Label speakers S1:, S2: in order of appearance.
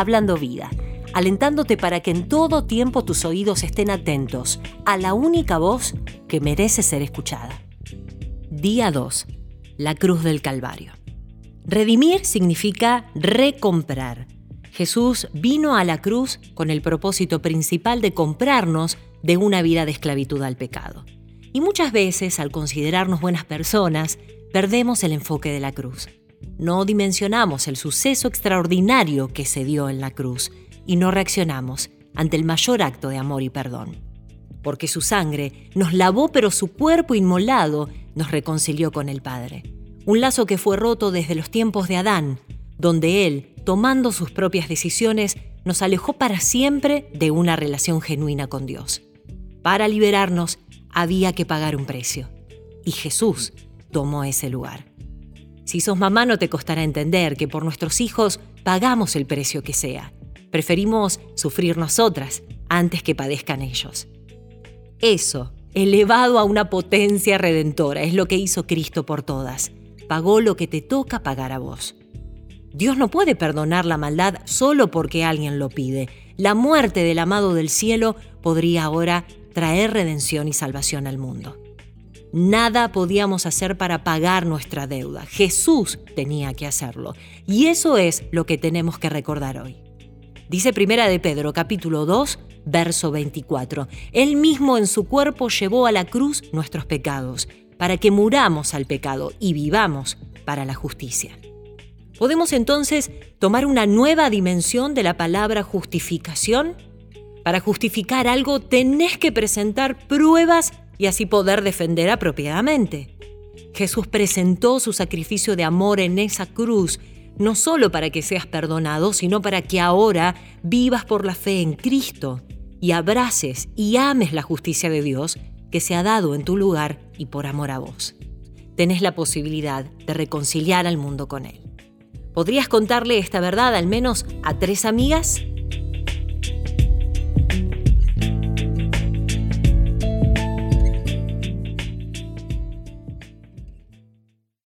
S1: Hablando Vida, alentándote para que en todo tiempo tus oídos estén atentos a la única voz que merece ser escuchada. Día 2. La cruz del Calvario. Redimir significa recomprar. Jesús vino a la cruz con el propósito principal de comprarnos de una vida de esclavitud al pecado. Y muchas veces, al considerarnos buenas personas, perdemos el enfoque de la cruz. No dimensionamos el suceso extraordinario que se dio en la cruz y no reaccionamos ante el mayor acto de amor y perdón. Porque su sangre nos lavó, pero su cuerpo inmolado nos reconcilió con el Padre. Un lazo que fue roto desde los tiempos de Adán, donde Él, tomando sus propias decisiones, nos alejó para siempre de una relación genuina con Dios. Para liberarnos había que pagar un precio. Y Jesús tomó ese lugar. Si sos mamá no te costará entender que por nuestros hijos pagamos el precio que sea. Preferimos sufrir nosotras antes que padezcan ellos. Eso, elevado a una potencia redentora, es lo que hizo Cristo por todas. Pagó lo que te toca pagar a vos. Dios no puede perdonar la maldad solo porque alguien lo pide. La muerte del amado del cielo podría ahora traer redención y salvación al mundo. Nada podíamos hacer para pagar nuestra deuda. Jesús tenía que hacerlo. Y eso es lo que tenemos que recordar hoy. Dice Primera de Pedro, capítulo 2, verso 24. Él mismo en su cuerpo llevó a la cruz nuestros pecados, para que muramos al pecado y vivamos para la justicia. Podemos entonces tomar una nueva dimensión de la palabra justificación. Para justificar algo tenés que presentar pruebas y así poder defender apropiadamente. Jesús presentó su sacrificio de amor en esa cruz, no solo para que seas perdonado, sino para que ahora vivas por la fe en Cristo y abraces y ames la justicia de Dios que se ha dado en tu lugar y por amor a vos. Tenés la posibilidad de reconciliar al mundo con Él. ¿Podrías contarle esta verdad al menos a tres amigas?